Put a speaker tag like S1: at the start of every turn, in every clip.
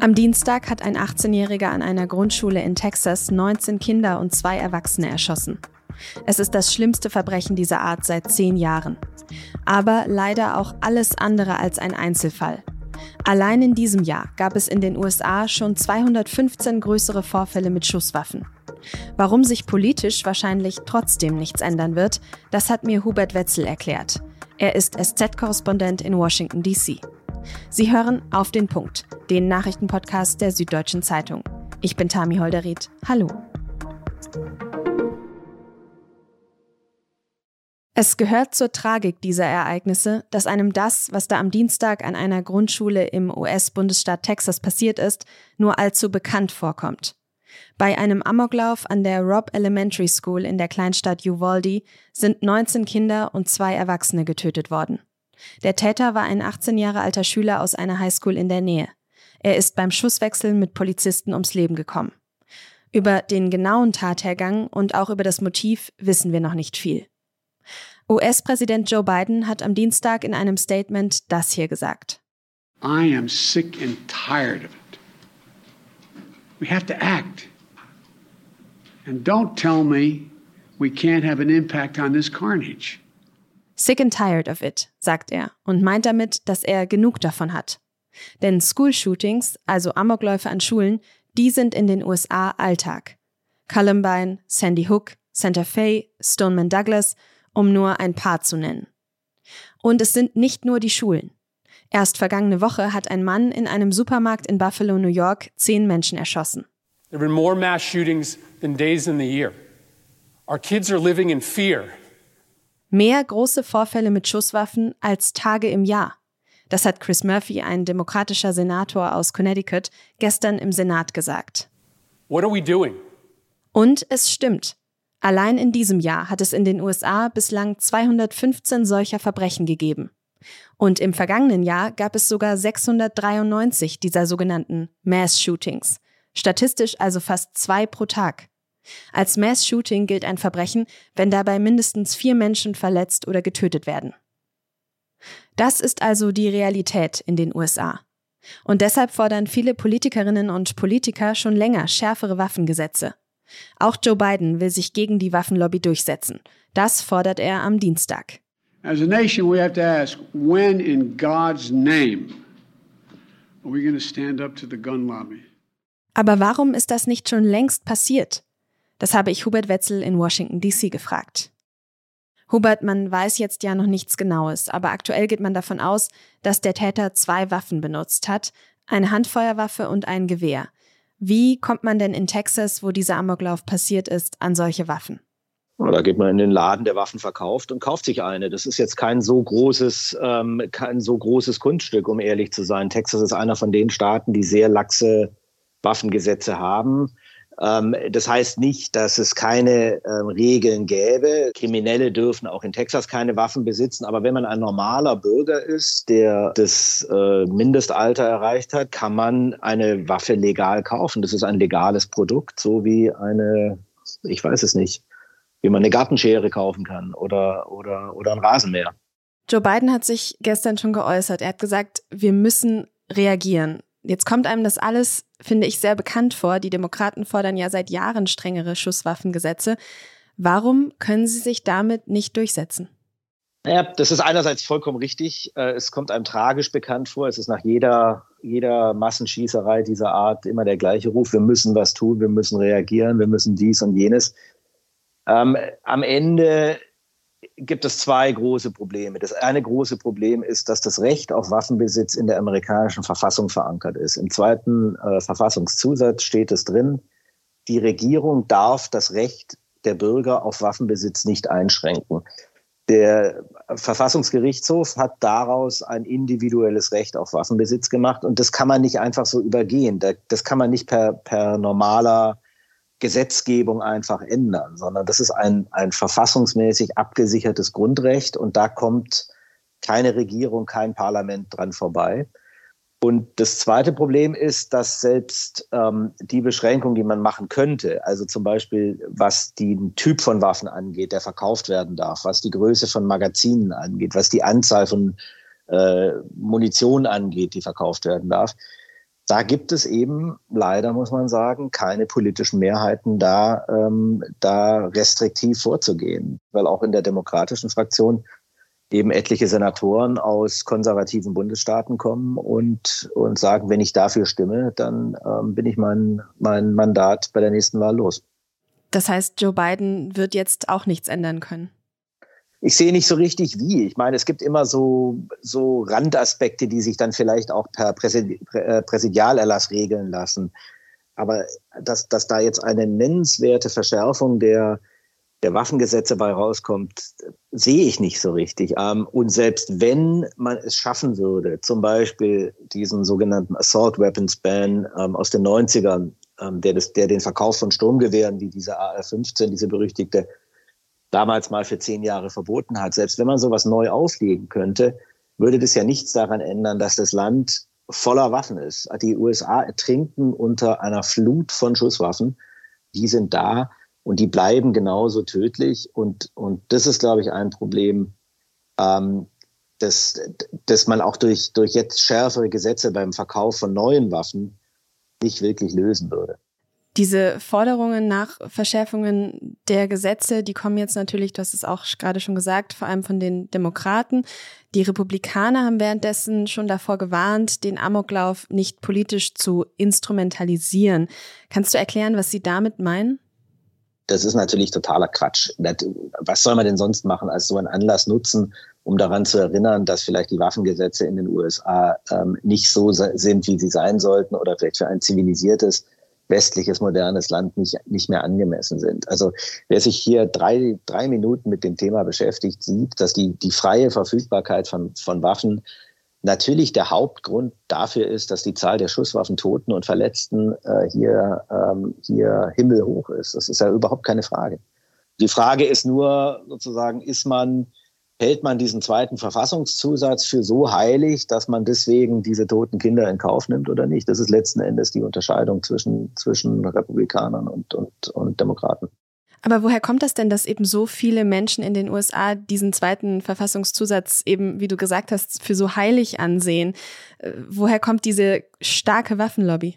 S1: Am Dienstag hat ein 18-Jähriger an einer Grundschule in Texas 19 Kinder und zwei Erwachsene erschossen. Es ist das schlimmste Verbrechen dieser Art seit zehn Jahren. Aber leider auch alles andere als ein Einzelfall. Allein in diesem Jahr gab es in den USA schon 215 größere Vorfälle mit Schusswaffen. Warum sich politisch wahrscheinlich trotzdem nichts ändern wird, das hat mir Hubert Wetzel erklärt. Er ist SZ-Korrespondent in Washington, D.C. Sie hören auf den Punkt, den Nachrichtenpodcast der Süddeutschen Zeitung. Ich bin Tami Holderried. Hallo. Es gehört zur Tragik dieser Ereignisse, dass einem das, was da am Dienstag an einer Grundschule im US-Bundesstaat Texas passiert ist, nur allzu bekannt vorkommt. Bei einem Amoklauf an der Robb Elementary School in der Kleinstadt Uvalde sind 19 Kinder und zwei Erwachsene getötet worden. Der Täter war ein 18 Jahre alter Schüler aus einer Highschool in der Nähe. Er ist beim Schusswechsel mit Polizisten ums Leben gekommen. Über den genauen Tathergang und auch über das Motiv wissen wir noch nicht viel. US-Präsident Joe Biden hat am Dienstag in einem Statement das hier gesagt.
S2: I am sick and tired of it. We have to act. And don't tell me we can't have an impact on this carnage.
S1: Sick and tired of it, sagt er und meint damit, dass er genug davon hat. Denn School-Shootings, also Amokläufe an Schulen, die sind in den USA Alltag. Columbine, Sandy Hook, Santa Fe, Stoneman Douglas, um nur ein paar zu nennen. Und es sind nicht nur die Schulen. Erst vergangene Woche hat ein Mann in einem Supermarkt in Buffalo, New York, zehn Menschen erschossen.
S3: There have been more mass shootings than days in the year. Our kids are living in fear.
S1: Mehr große Vorfälle mit Schusswaffen als Tage im Jahr. Das hat Chris Murphy, ein demokratischer Senator aus Connecticut, gestern im Senat gesagt.
S3: What are we doing?
S1: Und es stimmt. Allein in diesem Jahr hat es in den USA bislang 215 solcher Verbrechen gegeben. Und im vergangenen Jahr gab es sogar 693 dieser sogenannten Mass Shootings. Statistisch also fast zwei pro Tag. Als Mass-Shooting gilt ein Verbrechen, wenn dabei mindestens vier Menschen verletzt oder getötet werden. Das ist also die Realität in den USA. Und deshalb fordern viele Politikerinnen und Politiker schon länger schärfere Waffengesetze. Auch Joe Biden will sich gegen die Waffenlobby durchsetzen. Das fordert er am Dienstag.
S2: As a nation, we have to ask when in God's name are we going to stand up to the gun lobby?
S1: Aber warum ist das nicht schon längst passiert? Das habe ich Hubert Wetzel in Washington, DC gefragt. Hubert, man weiß jetzt ja noch nichts Genaues, aber aktuell geht man davon aus, dass der Täter zwei Waffen benutzt hat, eine Handfeuerwaffe und ein Gewehr. Wie kommt man denn in Texas, wo dieser Amoklauf passiert ist, an solche Waffen?
S4: Da geht man in den Laden, der Waffen verkauft und kauft sich eine. Das ist jetzt kein so großes, ähm, kein so großes Kunststück, um ehrlich zu sein. Texas ist einer von den Staaten, die sehr laxe Waffengesetze haben. Ähm, das heißt nicht, dass es keine ähm, Regeln gäbe. Kriminelle dürfen auch in Texas keine Waffen besitzen. Aber wenn man ein normaler Bürger ist, der das äh, Mindestalter erreicht hat, kann man eine Waffe legal kaufen. Das ist ein legales Produkt, so wie eine, ich weiß es nicht, wie man eine Gartenschere kaufen kann oder, oder, oder ein Rasenmäher.
S1: Joe Biden hat sich gestern schon geäußert. Er hat gesagt, wir müssen reagieren. Jetzt kommt einem das alles, finde ich, sehr bekannt vor. Die Demokraten fordern ja seit Jahren strengere Schusswaffengesetze. Warum können sie sich damit nicht durchsetzen?
S4: Ja, das ist einerseits vollkommen richtig. Äh, es kommt einem tragisch bekannt vor. Es ist nach jeder, jeder Massenschießerei dieser Art immer der gleiche Ruf. Wir müssen was tun, wir müssen reagieren, wir müssen dies und jenes. Ähm, am Ende gibt es zwei große Probleme. Das eine große Problem ist, dass das Recht auf Waffenbesitz in der amerikanischen Verfassung verankert ist. Im zweiten äh, Verfassungszusatz steht es drin, die Regierung darf das Recht der Bürger auf Waffenbesitz nicht einschränken. Der Verfassungsgerichtshof hat daraus ein individuelles Recht auf Waffenbesitz gemacht und das kann man nicht einfach so übergehen. Das kann man nicht per, per normaler Gesetzgebung einfach ändern, sondern das ist ein, ein verfassungsmäßig abgesichertes Grundrecht und da kommt keine Regierung, kein Parlament dran vorbei. Und das zweite Problem ist, dass selbst ähm, die Beschränkung, die man machen könnte, also zum Beispiel was den Typ von Waffen angeht, der verkauft werden darf, was die Größe von Magazinen angeht, was die Anzahl von äh, Munition angeht, die verkauft werden darf, da gibt es eben leider, muss man sagen, keine politischen Mehrheiten da, ähm, da restriktiv vorzugehen. Weil auch in der demokratischen Fraktion eben etliche Senatoren aus konservativen Bundesstaaten kommen und, und sagen, wenn ich dafür stimme, dann ähm, bin ich mein, mein Mandat bei der nächsten Wahl los.
S1: Das heißt, Joe Biden wird jetzt auch nichts ändern können
S4: ich sehe nicht so richtig wie. Ich meine, es gibt immer so, so Randaspekte, die sich dann vielleicht auch per äh, Präsidialerlass regeln lassen. Aber dass, dass da jetzt eine nennenswerte Verschärfung der, der Waffengesetze bei rauskommt, sehe ich nicht so richtig. Ähm, und selbst wenn man es schaffen würde, zum Beispiel diesen sogenannten Assault Weapons Ban ähm, aus den 90ern, ähm, der, das, der den Verkauf von Sturmgewehren wie diese AR-15, diese berüchtigte, damals mal für zehn Jahre verboten hat. Selbst wenn man sowas neu auflegen könnte, würde das ja nichts daran ändern, dass das Land voller Waffen ist. Die USA ertrinken unter einer Flut von Schusswaffen. Die sind da und die bleiben genauso tödlich. Und, und das ist, glaube ich, ein Problem, ähm, dass, dass man auch durch, durch jetzt schärfere Gesetze beim Verkauf von neuen Waffen nicht wirklich lösen würde.
S1: Diese Forderungen nach Verschärfungen der Gesetze, die kommen jetzt natürlich, du hast es auch gerade schon gesagt, vor allem von den Demokraten. Die Republikaner haben währenddessen schon davor gewarnt, den Amoklauf nicht politisch zu instrumentalisieren. Kannst du erklären, was sie damit meinen?
S4: Das ist natürlich totaler Quatsch. Was soll man denn sonst machen, als so einen Anlass nutzen, um daran zu erinnern, dass vielleicht die Waffengesetze in den USA ähm, nicht so sind, wie sie sein sollten oder vielleicht für ein zivilisiertes westliches, modernes Land nicht, nicht mehr angemessen sind. Also wer sich hier drei, drei Minuten mit dem Thema beschäftigt, sieht, dass die, die freie Verfügbarkeit von, von Waffen natürlich der Hauptgrund dafür ist, dass die Zahl der Schusswaffen, Toten und Verletzten äh, hier, ähm, hier himmelhoch ist. Das ist ja überhaupt keine Frage. Die Frage ist nur sozusagen, ist man hält man diesen zweiten Verfassungszusatz für so heilig, dass man deswegen diese toten Kinder in Kauf nimmt oder nicht? Das ist letzten Endes die Unterscheidung zwischen, zwischen Republikanern und, und, und Demokraten.
S1: Aber woher kommt das denn, dass eben so viele Menschen in den USA diesen zweiten Verfassungszusatz eben, wie du gesagt hast, für so heilig ansehen? Äh, woher kommt diese starke Waffenlobby?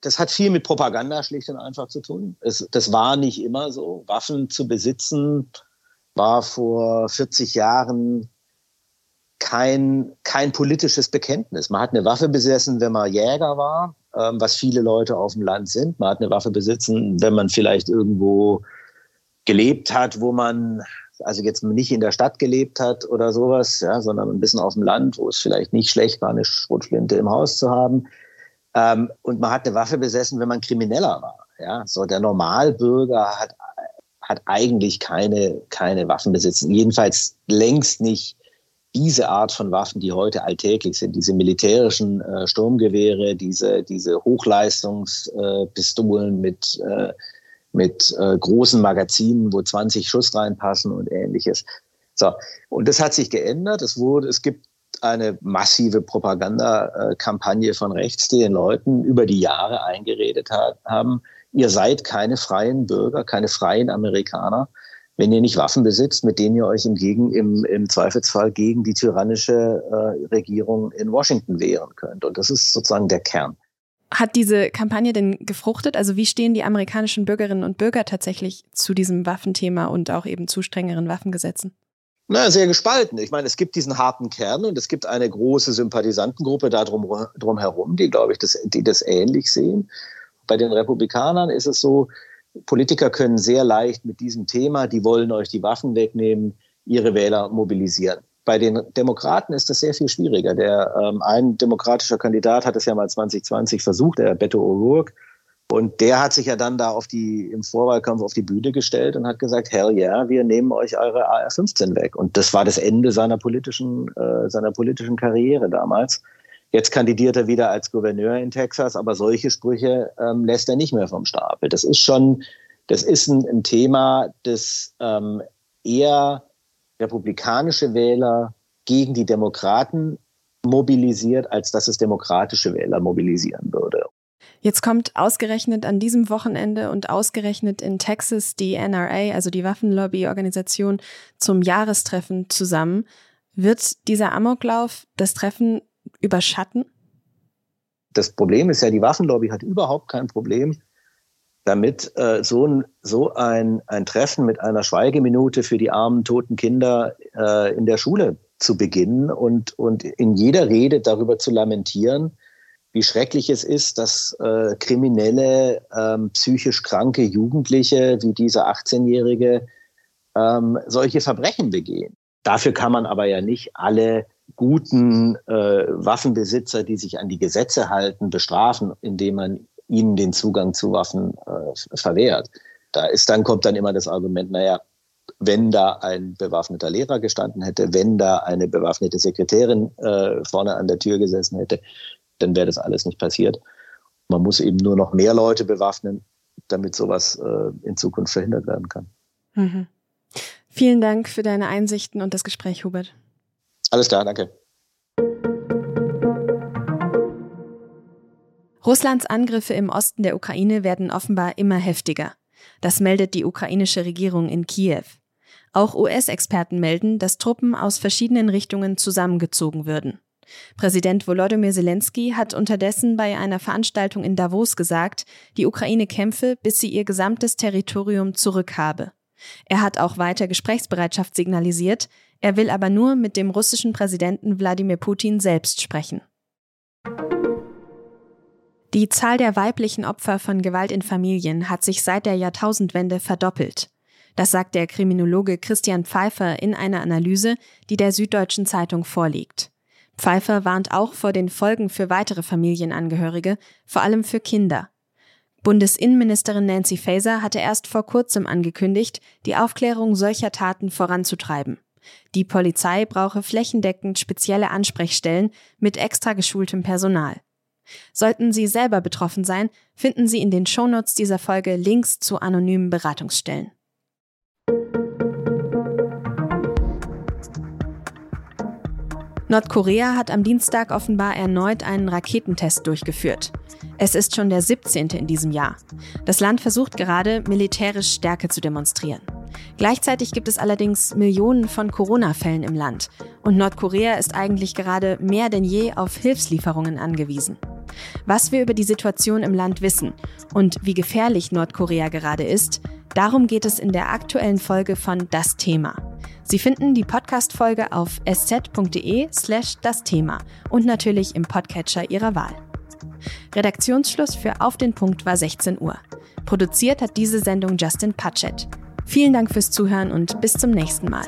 S4: Das hat viel mit Propaganda schlicht und einfach zu tun. Es, das war nicht immer so. Waffen zu besitzen war vor 40 Jahren kein, kein politisches Bekenntnis. Man hat eine Waffe besessen, wenn man Jäger war, ähm, was viele Leute auf dem Land sind. Man hat eine Waffe besitzen, wenn man vielleicht irgendwo gelebt hat, wo man also jetzt nicht in der Stadt gelebt hat oder sowas, ja, sondern ein bisschen auf dem Land, wo es vielleicht nicht schlecht war, eine Schrotflinte im Haus zu haben. Ähm, und man hat eine Waffe besessen, wenn man Krimineller war. Ja, so der Normalbürger hat hat eigentlich keine, keine Waffen besitzen. Jedenfalls längst nicht diese Art von Waffen, die heute alltäglich sind, diese militärischen äh, Sturmgewehre, diese, diese Hochleistungspistolen äh, mit, äh, mit großen Magazinen, wo 20 Schuss reinpassen und ähnliches. So. Und das hat sich geändert. Es wurde, es gibt eine massive Propagandakampagne von rechts, die den Leuten über die Jahre eingeredet hat, haben, ihr seid keine freien Bürger, keine freien Amerikaner, wenn ihr nicht Waffen besitzt, mit denen ihr euch im, Gegen, im, im Zweifelsfall gegen die tyrannische äh, Regierung in Washington wehren könnt. Und das ist sozusagen der Kern.
S1: Hat diese Kampagne denn gefruchtet? Also wie stehen die amerikanischen Bürgerinnen und Bürger tatsächlich zu diesem Waffenthema und auch eben zu strengeren Waffengesetzen?
S4: Na, sehr gespalten. Ich meine, es gibt diesen harten Kern und es gibt eine große Sympathisantengruppe da drum, drum herum, die, glaube ich, das, die das ähnlich sehen. Bei den Republikanern ist es so, Politiker können sehr leicht mit diesem Thema, die wollen euch die Waffen wegnehmen, ihre Wähler mobilisieren. Bei den Demokraten ist das sehr viel schwieriger. Der, ähm, ein demokratischer Kandidat hat es ja mal 2020 versucht, der Beto O'Rourke. Und der hat sich ja dann da auf die, im Vorwahlkampf auf die Bühne gestellt und hat gesagt, hell yeah, wir nehmen euch eure AR-15 weg. Und das war das Ende seiner politischen, äh, seiner politischen Karriere damals. Jetzt kandidiert er wieder als Gouverneur in Texas, aber solche Sprüche ähm, lässt er nicht mehr vom Stapel. Das ist schon, das ist ein, ein Thema, das ähm, eher republikanische Wähler gegen die Demokraten mobilisiert, als dass es demokratische Wähler mobilisieren würde.
S1: Jetzt kommt ausgerechnet an diesem Wochenende und ausgerechnet in Texas die NRA, also die Waffenlobby-Organisation, zum Jahrestreffen zusammen. Wird dieser Amoklauf das Treffen überschatten?
S4: das Problem ist ja, die Waffenlobby hat überhaupt kein Problem damit, äh, so, ein, so ein, ein Treffen mit einer Schweigeminute für die armen, toten Kinder äh, in der Schule zu beginnen und, und in jeder Rede darüber zu lamentieren, wie schrecklich es ist, dass äh, kriminelle, ähm, psychisch kranke Jugendliche wie dieser 18-Jährige ähm, solche Verbrechen begehen. Dafür kann man aber ja nicht alle guten äh, Waffenbesitzer, die sich an die Gesetze halten, bestrafen, indem man ihnen den Zugang zu Waffen äh, verwehrt. Da ist dann kommt dann immer das Argument, naja, wenn da ein bewaffneter Lehrer gestanden hätte, wenn da eine bewaffnete Sekretärin äh, vorne an der Tür gesessen hätte, dann wäre das alles nicht passiert. Man muss eben nur noch mehr Leute bewaffnen, damit sowas äh, in Zukunft verhindert werden kann. Mhm.
S1: Vielen Dank für deine Einsichten und das Gespräch, Hubert.
S4: Alles klar, danke.
S1: Russlands Angriffe im Osten der Ukraine werden offenbar immer heftiger. Das meldet die ukrainische Regierung in Kiew. Auch US-Experten melden, dass Truppen aus verschiedenen Richtungen zusammengezogen würden. Präsident Volodymyr Zelensky hat unterdessen bei einer Veranstaltung in Davos gesagt, die Ukraine kämpfe, bis sie ihr gesamtes Territorium zurückhabe. Er hat auch weiter Gesprächsbereitschaft signalisiert, er will aber nur mit dem russischen Präsidenten Wladimir Putin selbst sprechen. Die Zahl der weiblichen Opfer von Gewalt in Familien hat sich seit der Jahrtausendwende verdoppelt. Das sagt der Kriminologe Christian Pfeiffer in einer Analyse, die der Süddeutschen Zeitung vorliegt. Pfeiffer warnt auch vor den Folgen für weitere Familienangehörige, vor allem für Kinder. Bundesinnenministerin Nancy Faeser hatte erst vor kurzem angekündigt, die Aufklärung solcher Taten voranzutreiben. Die Polizei brauche flächendeckend spezielle Ansprechstellen mit extra geschultem Personal. Sollten Sie selber betroffen sein, finden Sie in den Shownotes dieser Folge Links zu anonymen Beratungsstellen. Nordkorea hat am Dienstag offenbar erneut einen Raketentest durchgeführt. Es ist schon der 17. in diesem Jahr. Das Land versucht gerade, militärisch Stärke zu demonstrieren. Gleichzeitig gibt es allerdings Millionen von Corona-Fällen im Land und Nordkorea ist eigentlich gerade mehr denn je auf Hilfslieferungen angewiesen. Was wir über die Situation im Land wissen und wie gefährlich Nordkorea gerade ist, darum geht es in der aktuellen Folge von Das Thema. Sie finden die Podcast-Folge auf sz.de slash das Thema und natürlich im Podcatcher Ihrer Wahl. Redaktionsschluss für Auf den Punkt war 16 Uhr. Produziert hat diese Sendung Justin Patchett. Vielen Dank fürs Zuhören und bis zum nächsten Mal.